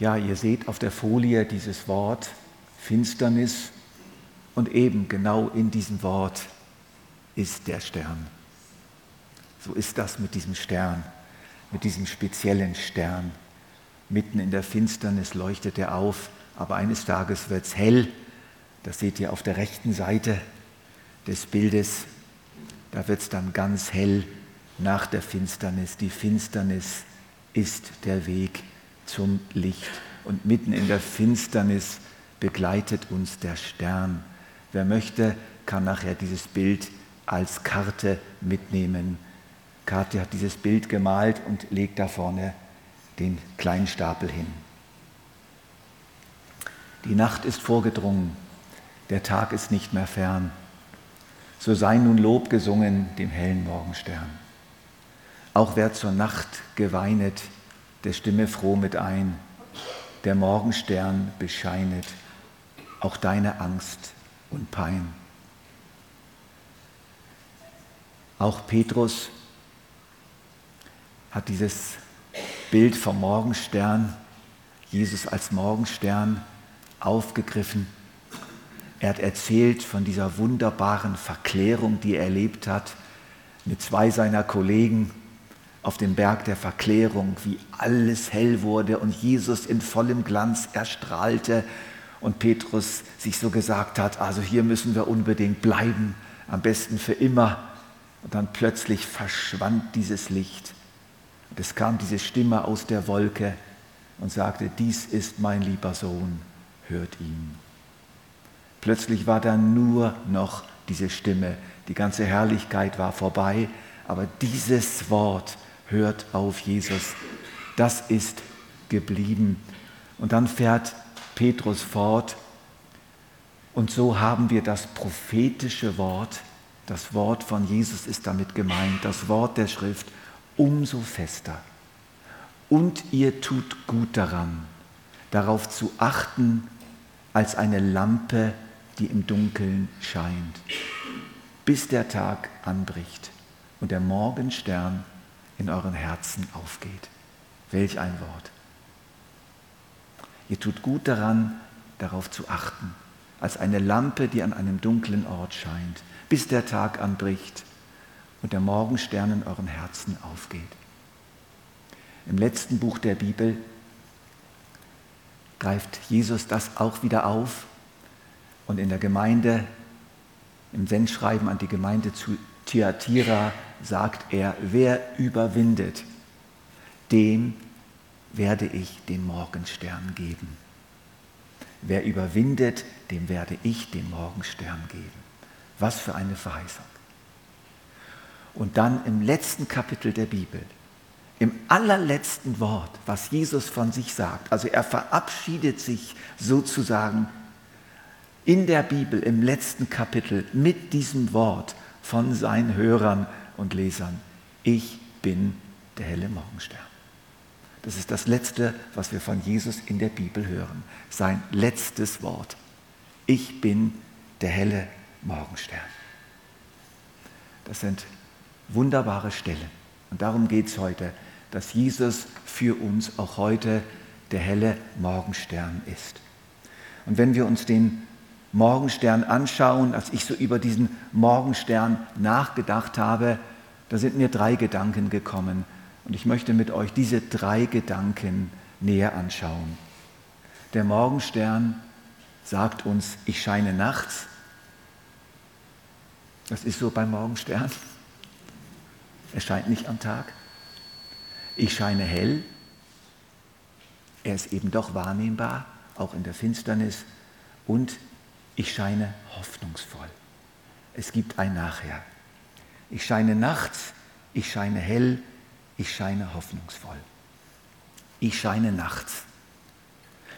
Ja, ihr seht auf der Folie dieses Wort Finsternis und eben genau in diesem Wort ist der Stern. So ist das mit diesem Stern, mit diesem speziellen Stern. Mitten in der Finsternis leuchtet er auf, aber eines Tages wird es hell. Das seht ihr auf der rechten Seite des Bildes. Da wird es dann ganz hell nach der Finsternis. Die Finsternis ist der Weg zum Licht. Und mitten in der Finsternis begleitet uns der Stern. Wer möchte, kann nachher dieses Bild als Karte mitnehmen. Karte hat dieses Bild gemalt und legt da vorne den kleinen Stapel hin. Die Nacht ist vorgedrungen, der Tag ist nicht mehr fern. So sei nun Lob gesungen dem hellen Morgenstern. Auch wer zur Nacht geweinet, der stimme froh mit ein. Der Morgenstern bescheinet auch deine Angst und Pein. Auch Petrus hat dieses Bild vom Morgenstern, Jesus als Morgenstern, aufgegriffen. Er hat erzählt von dieser wunderbaren Verklärung, die er erlebt hat mit zwei seiner Kollegen auf dem Berg der Verklärung, wie alles hell wurde und Jesus in vollem Glanz erstrahlte und Petrus sich so gesagt hat, also hier müssen wir unbedingt bleiben, am besten für immer. Und dann plötzlich verschwand dieses Licht. Und es kam diese Stimme aus der Wolke und sagte, dies ist mein lieber Sohn, hört ihn. Plötzlich war da nur noch diese Stimme. Die ganze Herrlichkeit war vorbei, aber dieses Wort hört auf Jesus. Das ist geblieben. Und dann fährt Petrus fort. Und so haben wir das prophetische Wort, das Wort von Jesus ist damit gemeint, das Wort der Schrift, umso fester. Und ihr tut gut daran, darauf zu achten, als eine Lampe, die im Dunkeln scheint, bis der Tag anbricht und der Morgenstern in euren Herzen aufgeht. Welch ein Wort. Ihr tut gut daran, darauf zu achten, als eine Lampe, die an einem dunklen Ort scheint, bis der Tag anbricht und der Morgenstern in euren Herzen aufgeht. Im letzten Buch der Bibel greift Jesus das auch wieder auf und in der Gemeinde, im Sendschreiben an die Gemeinde zu Thyatira sagt er, wer überwindet, dem werde ich den Morgenstern geben. Wer überwindet, dem werde ich den Morgenstern geben. Was für eine Verheißung. Und dann im letzten Kapitel der Bibel, im allerletzten Wort, was Jesus von sich sagt, also er verabschiedet sich sozusagen in der Bibel im letzten Kapitel mit diesem Wort von seinen Hörern und Lesern. Ich bin der helle Morgenstern. Das ist das Letzte, was wir von Jesus in der Bibel hören. Sein letztes Wort. Ich bin der helle Morgenstern. Das sind wunderbare Stellen. Und darum geht es heute, dass Jesus für uns auch heute der helle Morgenstern ist. Und wenn wir uns den Morgenstern anschauen, als ich so über diesen Morgenstern nachgedacht habe, da sind mir drei Gedanken gekommen. Und ich möchte mit euch diese drei Gedanken näher anschauen. Der Morgenstern sagt uns, ich scheine nachts. Das ist so beim Morgenstern. Er scheint nicht am Tag. Ich scheine hell. Er ist eben doch wahrnehmbar, auch in der Finsternis. Und ich scheine hoffnungsvoll. Es gibt ein Nachher. Ich scheine nachts, ich scheine hell, ich scheine hoffnungsvoll. Ich scheine nachts.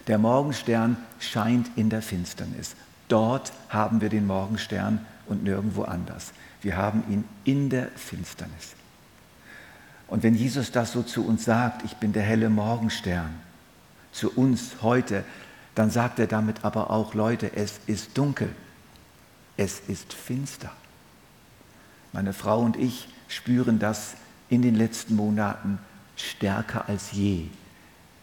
Der Morgenstern scheint in der Finsternis. Dort haben wir den Morgenstern und nirgendwo anders. Wir haben ihn in der Finsternis. Und wenn Jesus das so zu uns sagt, ich bin der helle Morgenstern, zu uns heute, dann sagt er damit aber auch, Leute, es ist dunkel, es ist finster. Meine Frau und ich spüren das in den letzten Monaten stärker als je,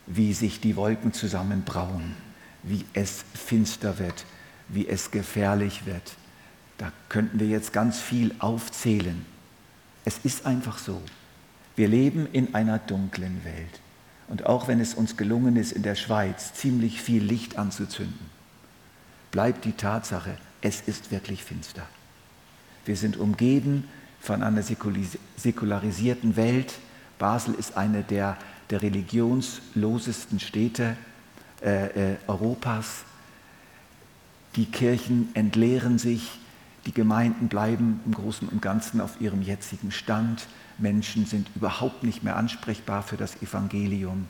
wie sich die Wolken zusammenbrauen, wie es finster wird, wie es gefährlich wird. Da könnten wir jetzt ganz viel aufzählen. Es ist einfach so. Wir leben in einer dunklen Welt. Und auch wenn es uns gelungen ist, in der Schweiz ziemlich viel Licht anzuzünden, bleibt die Tatsache, es ist wirklich finster. Wir sind umgeben von einer säkularisierten Welt. Basel ist eine der, der religionslosesten Städte äh, äh, Europas. Die Kirchen entleeren sich, die Gemeinden bleiben im Großen und Ganzen auf ihrem jetzigen Stand. Menschen sind überhaupt nicht mehr ansprechbar für das Evangelium.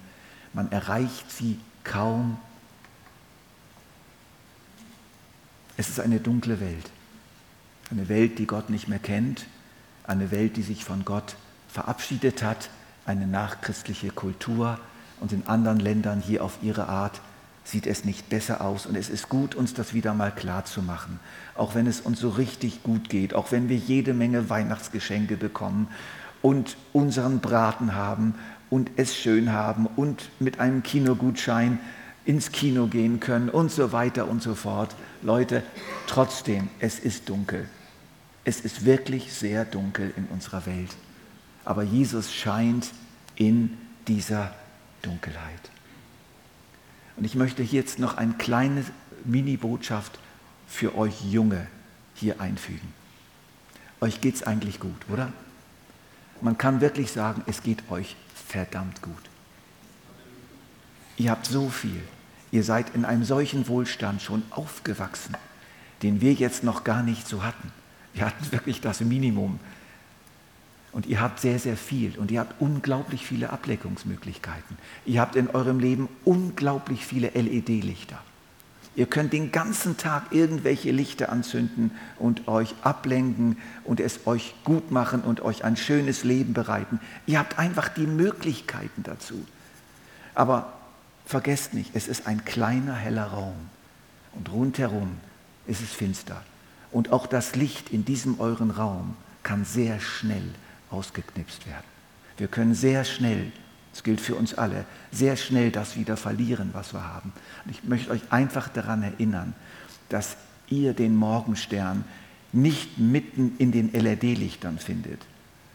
Man erreicht sie kaum. Es ist eine dunkle Welt. Eine Welt, die Gott nicht mehr kennt. Eine Welt, die sich von Gott verabschiedet hat. Eine nachchristliche Kultur. Und in anderen Ländern hier auf ihre Art sieht es nicht besser aus. Und es ist gut, uns das wieder mal klar zu machen. Auch wenn es uns so richtig gut geht, auch wenn wir jede Menge Weihnachtsgeschenke bekommen und unseren Braten haben und es schön haben und mit einem Kinogutschein ins Kino gehen können und so weiter und so fort. Leute, trotzdem, es ist dunkel. Es ist wirklich sehr dunkel in unserer Welt. Aber Jesus scheint in dieser Dunkelheit. Und ich möchte jetzt noch eine kleine Mini-Botschaft für euch Junge hier einfügen. Euch geht es eigentlich gut, oder? Man kann wirklich sagen, es geht euch verdammt gut. Ihr habt so viel. Ihr seid in einem solchen Wohlstand schon aufgewachsen, den wir jetzt noch gar nicht so hatten. Wir hatten wirklich das Minimum. Und ihr habt sehr, sehr viel. Und ihr habt unglaublich viele Ableckungsmöglichkeiten. Ihr habt in eurem Leben unglaublich viele LED-Lichter. Ihr könnt den ganzen Tag irgendwelche Lichter anzünden und euch ablenken und es euch gut machen und euch ein schönes Leben bereiten. Ihr habt einfach die Möglichkeiten dazu. Aber vergesst nicht, es ist ein kleiner, heller Raum und rundherum ist es finster. Und auch das Licht in diesem euren Raum kann sehr schnell ausgeknipst werden. Wir können sehr schnell das gilt für uns alle, sehr schnell das wieder verlieren, was wir haben. Und ich möchte euch einfach daran erinnern, dass ihr den Morgenstern nicht mitten in den LED-Lichtern findet,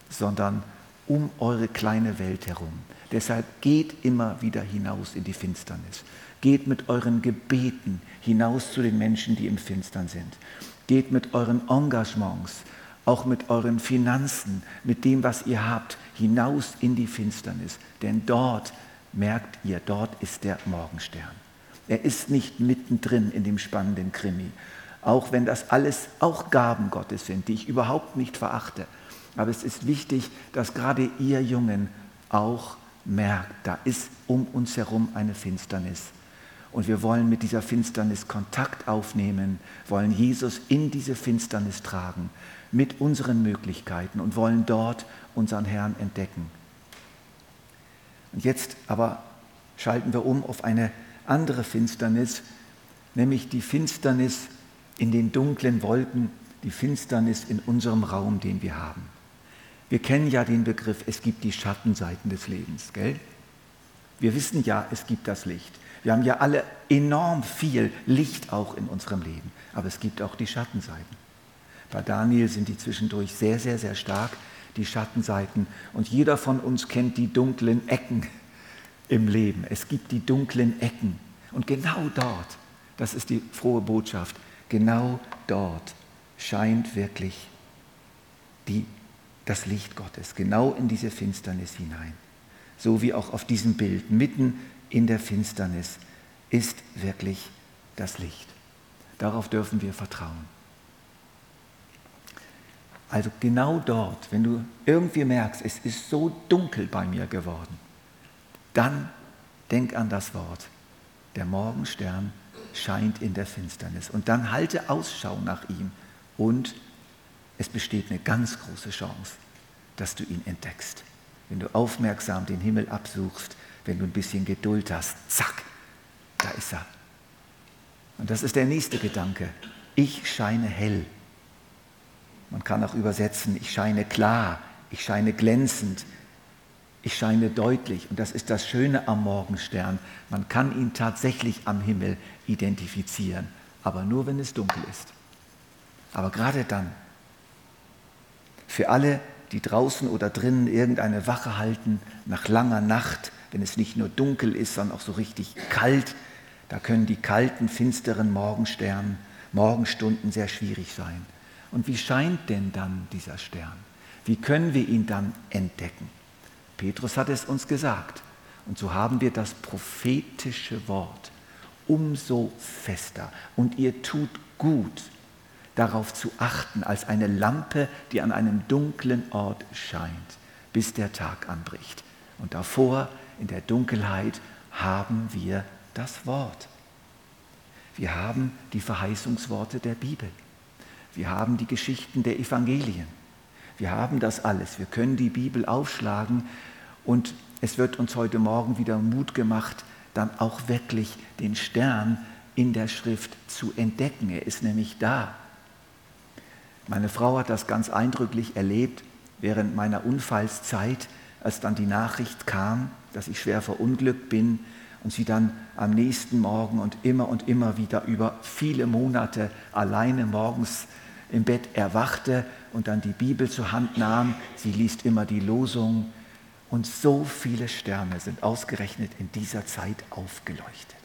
sondern um eure kleine Welt herum. Deshalb geht immer wieder hinaus in die Finsternis. Geht mit euren Gebeten hinaus zu den Menschen, die im Finstern sind. Geht mit euren Engagements, auch mit euren Finanzen, mit dem, was ihr habt, hinaus in die Finsternis. Denn dort, merkt ihr, dort ist der Morgenstern. Er ist nicht mittendrin in dem spannenden Krimi. Auch wenn das alles auch Gaben Gottes sind, die ich überhaupt nicht verachte. Aber es ist wichtig, dass gerade ihr Jungen auch merkt, da ist um uns herum eine Finsternis. Und wir wollen mit dieser Finsternis Kontakt aufnehmen, wollen Jesus in diese Finsternis tragen, mit unseren Möglichkeiten und wollen dort unseren Herrn entdecken. Und jetzt aber schalten wir um auf eine andere Finsternis, nämlich die Finsternis in den dunklen Wolken, die Finsternis in unserem Raum, den wir haben. Wir kennen ja den Begriff, es gibt die Schattenseiten des Lebens, gell? Wir wissen ja, es gibt das Licht. Wir haben ja alle enorm viel Licht auch in unserem Leben, aber es gibt auch die Schattenseiten. Bei Daniel sind die zwischendurch sehr, sehr, sehr stark die Schattenseiten. Und jeder von uns kennt die dunklen Ecken im Leben. Es gibt die dunklen Ecken. Und genau dort, das ist die frohe Botschaft, genau dort scheint wirklich die, das Licht Gottes, genau in diese Finsternis hinein. So wie auch auf diesem Bild, mitten in der Finsternis ist wirklich das Licht. Darauf dürfen wir vertrauen. Also genau dort, wenn du irgendwie merkst, es ist so dunkel bei mir geworden, dann denk an das Wort. Der Morgenstern scheint in der Finsternis. Und dann halte Ausschau nach ihm. Und es besteht eine ganz große Chance, dass du ihn entdeckst. Wenn du aufmerksam den Himmel absuchst, wenn du ein bisschen Geduld hast, zack, da ist er. Und das ist der nächste Gedanke. Ich scheine hell man kann auch übersetzen, ich scheine klar, ich scheine glänzend. Ich scheine deutlich, und das ist das Schöne am Morgenstern, man kann ihn tatsächlich am Himmel identifizieren, aber nur wenn es dunkel ist. Aber gerade dann, für alle, die draußen oder drinnen irgendeine Wache halten, nach langer Nacht, wenn es nicht nur dunkel ist, sondern auch so richtig kalt, da können die kalten, finsteren Morgensternen, Morgenstunden sehr schwierig sein. Und wie scheint denn dann dieser Stern? Wie können wir ihn dann entdecken? Petrus hat es uns gesagt. Und so haben wir das prophetische Wort umso fester. Und ihr tut gut, darauf zu achten, als eine Lampe, die an einem dunklen Ort scheint, bis der Tag anbricht. Und davor, in der Dunkelheit, haben wir das Wort. Wir haben die Verheißungsworte der Bibel. Wir haben die Geschichten der Evangelien. Wir haben das alles. Wir können die Bibel aufschlagen und es wird uns heute Morgen wieder Mut gemacht, dann auch wirklich den Stern in der Schrift zu entdecken. Er ist nämlich da. Meine Frau hat das ganz eindrücklich erlebt während meiner Unfallszeit, als dann die Nachricht kam, dass ich schwer verunglückt bin und sie dann am nächsten Morgen und immer und immer wieder über viele Monate alleine morgens im Bett erwachte und dann die Bibel zur Hand nahm. Sie liest immer die Losung und so viele Sterne sind ausgerechnet in dieser Zeit aufgeleuchtet.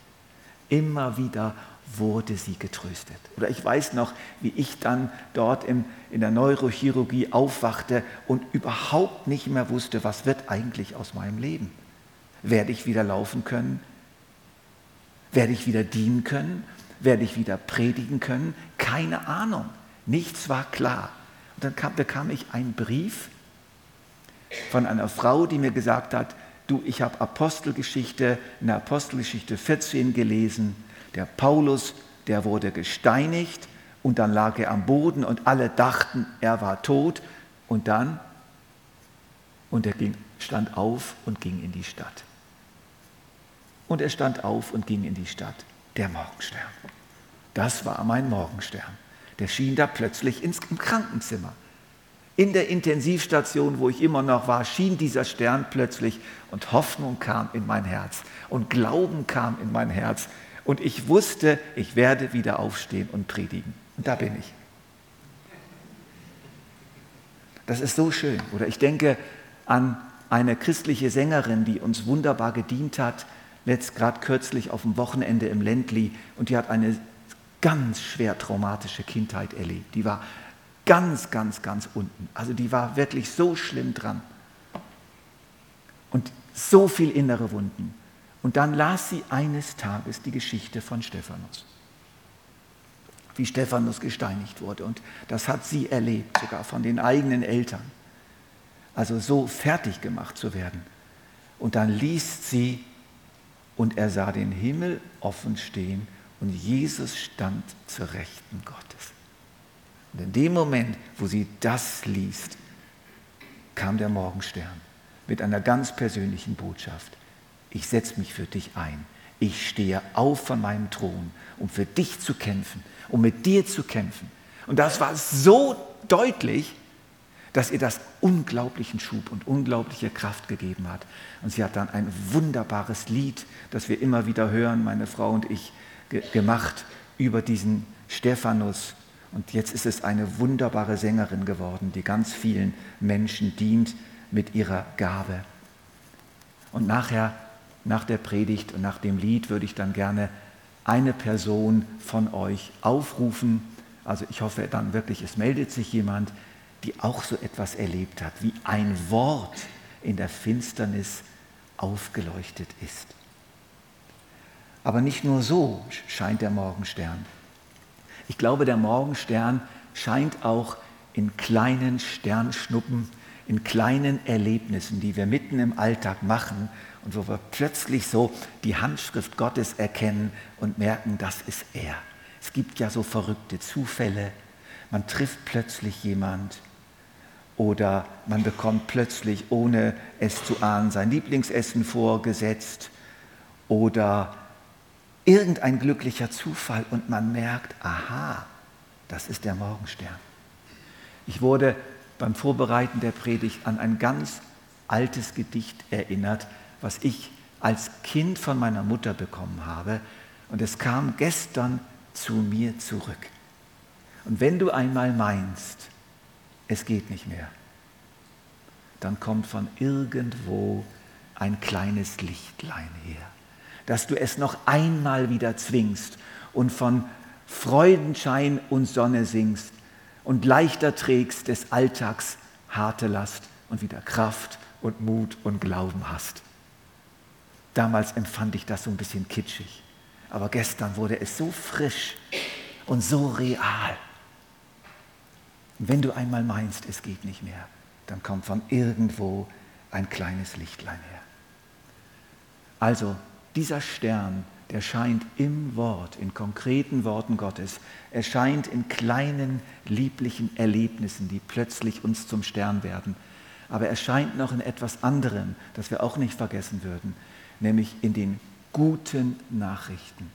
Immer wieder wurde sie getröstet. Oder ich weiß noch, wie ich dann dort im, in der Neurochirurgie aufwachte und überhaupt nicht mehr wusste, was wird eigentlich aus meinem Leben. Werde ich wieder laufen können? Werde ich wieder dienen können? Werde ich wieder predigen können? Keine Ahnung. Nichts war klar. Und dann kam, bekam ich einen Brief von einer Frau, die mir gesagt hat, du, ich habe Apostelgeschichte, in der Apostelgeschichte 14 gelesen, der Paulus, der wurde gesteinigt und dann lag er am Boden und alle dachten, er war tot und dann, und er ging, stand auf und ging in die Stadt. Und er stand auf und ging in die Stadt, der Morgenstern. Das war mein Morgenstern. Der schien da plötzlich ins, im Krankenzimmer. In der Intensivstation, wo ich immer noch war, schien dieser Stern plötzlich und Hoffnung kam in mein Herz und Glauben kam in mein Herz. Und ich wusste, ich werde wieder aufstehen und predigen. Und da bin ich. Das ist so schön. Oder ich denke an eine christliche Sängerin, die uns wunderbar gedient hat, letzt gerade kürzlich auf dem Wochenende im Ländli. Und die hat eine ganz schwer traumatische Kindheit erlebt. Die war ganz, ganz, ganz unten. Also die war wirklich so schlimm dran. Und so viel innere Wunden. Und dann las sie eines Tages die Geschichte von Stephanus, wie Stephanus gesteinigt wurde. Und das hat sie erlebt, sogar von den eigenen Eltern. Also so fertig gemacht zu werden. Und dann liest sie, und er sah den Himmel offen stehen und Jesus stand zur Rechten Gottes. Und in dem Moment, wo sie das liest, kam der Morgenstern mit einer ganz persönlichen Botschaft ich setze mich für dich ein. Ich stehe auf von meinem Thron, um für dich zu kämpfen, um mit dir zu kämpfen. Und das war so deutlich, dass ihr das unglaublichen Schub und unglaubliche Kraft gegeben hat. Und sie hat dann ein wunderbares Lied, das wir immer wieder hören, meine Frau und ich, ge gemacht über diesen Stephanus. Und jetzt ist es eine wunderbare Sängerin geworden, die ganz vielen Menschen dient mit ihrer Gabe. Und nachher nach der Predigt und nach dem Lied würde ich dann gerne eine Person von euch aufrufen. Also ich hoffe dann wirklich, es meldet sich jemand, die auch so etwas erlebt hat, wie ein Wort in der Finsternis aufgeleuchtet ist. Aber nicht nur so scheint der Morgenstern. Ich glaube, der Morgenstern scheint auch in kleinen Sternschnuppen, in kleinen Erlebnissen, die wir mitten im Alltag machen und wo wir plötzlich so die Handschrift Gottes erkennen und merken, das ist er. Es gibt ja so verrückte Zufälle. Man trifft plötzlich jemand oder man bekommt plötzlich, ohne es zu ahnen, sein Lieblingsessen vorgesetzt oder irgendein glücklicher Zufall und man merkt, aha, das ist der Morgenstern. Ich wurde beim Vorbereiten der Predigt an ein ganz altes Gedicht erinnert, was ich als Kind von meiner Mutter bekommen habe. Und es kam gestern zu mir zurück. Und wenn du einmal meinst, es geht nicht mehr, dann kommt von irgendwo ein kleines Lichtlein her, dass du es noch einmal wieder zwingst und von Freudenschein und Sonne singst und leichter trägst des Alltags harte Last und wieder Kraft und Mut und Glauben hast. Damals empfand ich das so ein bisschen kitschig, aber gestern wurde es so frisch und so real. Und wenn du einmal meinst, es geht nicht mehr, dann kommt von irgendwo ein kleines Lichtlein her. Also dieser Stern, der scheint im Wort, in konkreten Worten Gottes. Er scheint in kleinen, lieblichen Erlebnissen, die plötzlich uns zum Stern werden. Aber er scheint noch in etwas anderem, das wir auch nicht vergessen würden, nämlich in den guten Nachrichten,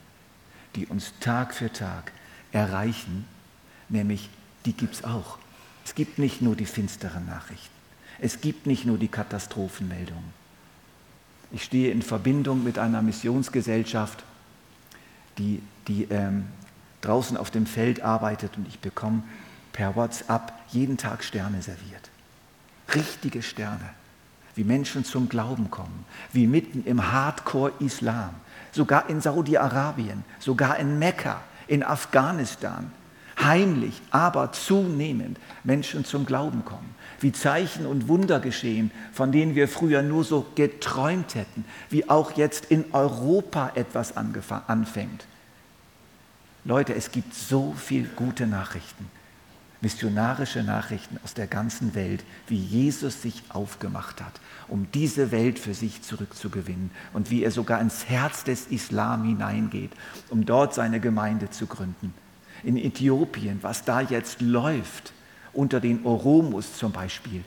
die uns Tag für Tag erreichen, nämlich die gibt es auch. Es gibt nicht nur die finsteren Nachrichten. Es gibt nicht nur die Katastrophenmeldungen. Ich stehe in Verbindung mit einer Missionsgesellschaft, die, die ähm, draußen auf dem Feld arbeitet und ich bekomme per WhatsApp jeden Tag Sterne serviert. Richtige Sterne, wie Menschen zum Glauben kommen, wie mitten im Hardcore-Islam, sogar in Saudi-Arabien, sogar in Mekka, in Afghanistan, heimlich, aber zunehmend Menschen zum Glauben kommen, wie Zeichen und Wunder geschehen, von denen wir früher nur so geträumt hätten, wie auch jetzt in Europa etwas anfängt. Leute, es gibt so viele gute Nachrichten, missionarische Nachrichten aus der ganzen Welt, wie Jesus sich aufgemacht hat, um diese Welt für sich zurückzugewinnen und wie er sogar ins Herz des Islam hineingeht, um dort seine Gemeinde zu gründen. In Äthiopien, was da jetzt läuft, unter den Oromos zum Beispiel,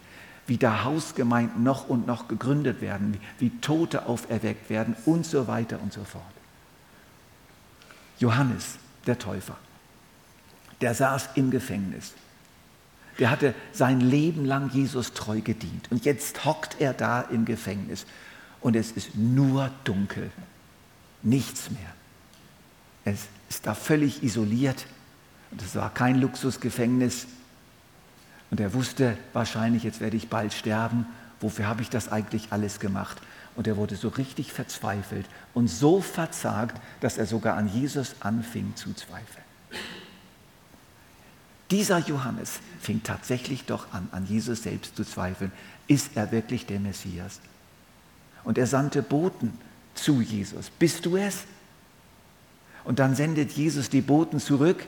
wie da Hausgemeinden noch und noch gegründet werden, wie Tote auferweckt werden und so weiter und so fort. Johannes, der Täufer. Der saß im Gefängnis. Der hatte sein Leben lang Jesus treu gedient. Und jetzt hockt er da im Gefängnis. Und es ist nur dunkel. Nichts mehr. Es ist da völlig isoliert. Und es war kein Luxusgefängnis. Und er wusste wahrscheinlich, jetzt werde ich bald sterben. Wofür habe ich das eigentlich alles gemacht? Und er wurde so richtig verzweifelt und so verzagt, dass er sogar an Jesus anfing zu zweifeln. Dieser Johannes fing tatsächlich doch an, an Jesus selbst zu zweifeln. Ist er wirklich der Messias? Und er sandte Boten zu Jesus. Bist du es? Und dann sendet Jesus die Boten zurück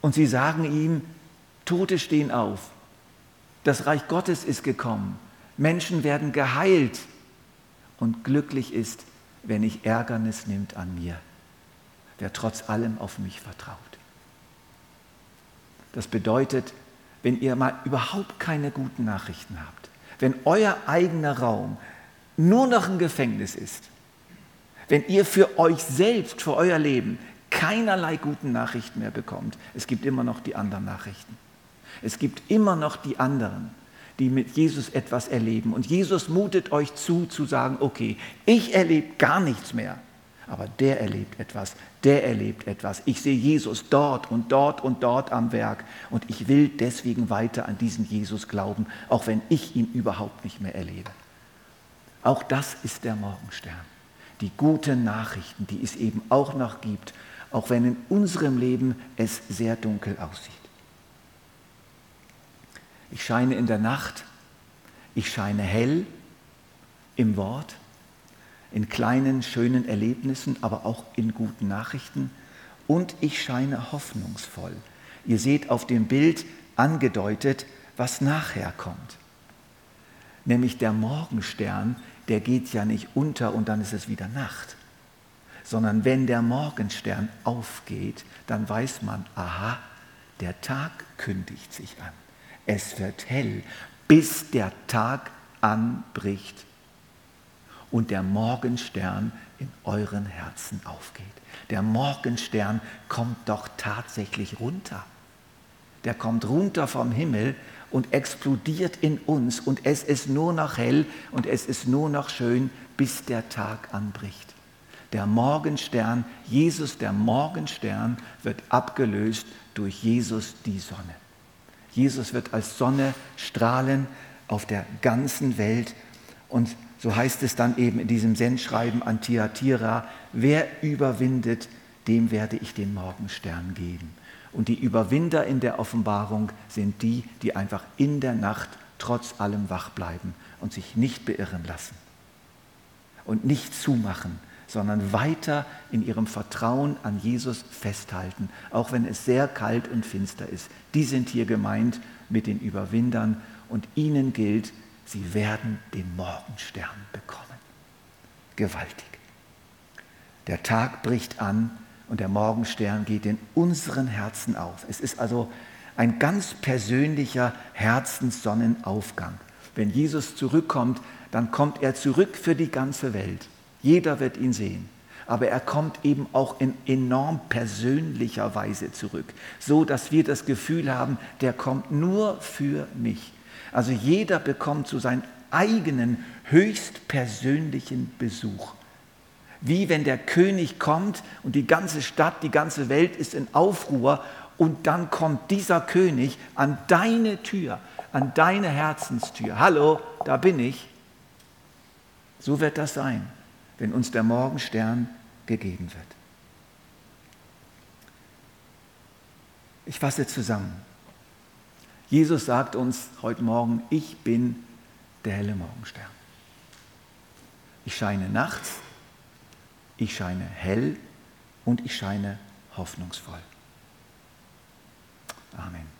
und sie sagen ihm, Tote stehen auf. Das Reich Gottes ist gekommen. Menschen werden geheilt und glücklich ist, wenn ich Ärgernis nimmt an mir, wer trotz allem auf mich vertraut. Das bedeutet, wenn ihr mal überhaupt keine guten Nachrichten habt, wenn euer eigener Raum nur noch ein Gefängnis ist, wenn ihr für euch selbst, für euer Leben keinerlei guten Nachrichten mehr bekommt, es gibt immer noch die anderen Nachrichten. Es gibt immer noch die anderen die mit Jesus etwas erleben. Und Jesus mutet euch zu, zu sagen, okay, ich erlebe gar nichts mehr, aber der erlebt etwas, der erlebt etwas. Ich sehe Jesus dort und dort und dort am Werk und ich will deswegen weiter an diesen Jesus glauben, auch wenn ich ihn überhaupt nicht mehr erlebe. Auch das ist der Morgenstern. Die guten Nachrichten, die es eben auch noch gibt, auch wenn in unserem Leben es sehr dunkel aussieht. Ich scheine in der Nacht, ich scheine hell im Wort, in kleinen, schönen Erlebnissen, aber auch in guten Nachrichten und ich scheine hoffnungsvoll. Ihr seht auf dem Bild angedeutet, was nachher kommt. Nämlich der Morgenstern, der geht ja nicht unter und dann ist es wieder Nacht, sondern wenn der Morgenstern aufgeht, dann weiß man, aha, der Tag kündigt sich an. Es wird hell, bis der Tag anbricht und der Morgenstern in euren Herzen aufgeht. Der Morgenstern kommt doch tatsächlich runter. Der kommt runter vom Himmel und explodiert in uns und es ist nur noch hell und es ist nur noch schön, bis der Tag anbricht. Der Morgenstern, Jesus der Morgenstern, wird abgelöst durch Jesus die Sonne. Jesus wird als Sonne strahlen auf der ganzen Welt und so heißt es dann eben in diesem Sendschreiben an Thyatira, wer überwindet, dem werde ich den Morgenstern geben. Und die Überwinder in der Offenbarung sind die, die einfach in der Nacht trotz allem wach bleiben und sich nicht beirren lassen und nicht zumachen, sondern weiter in ihrem Vertrauen an Jesus festhalten, auch wenn es sehr kalt und finster ist. Die sind hier gemeint mit den Überwindern und ihnen gilt, sie werden den Morgenstern bekommen. Gewaltig. Der Tag bricht an und der Morgenstern geht in unseren Herzen auf. Es ist also ein ganz persönlicher Herzenssonnenaufgang. Wenn Jesus zurückkommt, dann kommt er zurück für die ganze Welt. Jeder wird ihn sehen. Aber er kommt eben auch in enorm persönlicher Weise zurück, so dass wir das Gefühl haben, der kommt nur für mich. Also jeder bekommt so seinen eigenen höchstpersönlichen Besuch. Wie wenn der König kommt und die ganze Stadt, die ganze Welt ist in Aufruhr und dann kommt dieser König an deine Tür, an deine Herzenstür. Hallo, da bin ich. So wird das sein, wenn uns der Morgenstern gegeben wird. Ich fasse zusammen. Jesus sagt uns heute Morgen, ich bin der helle Morgenstern. Ich scheine nachts, ich scheine hell und ich scheine hoffnungsvoll. Amen.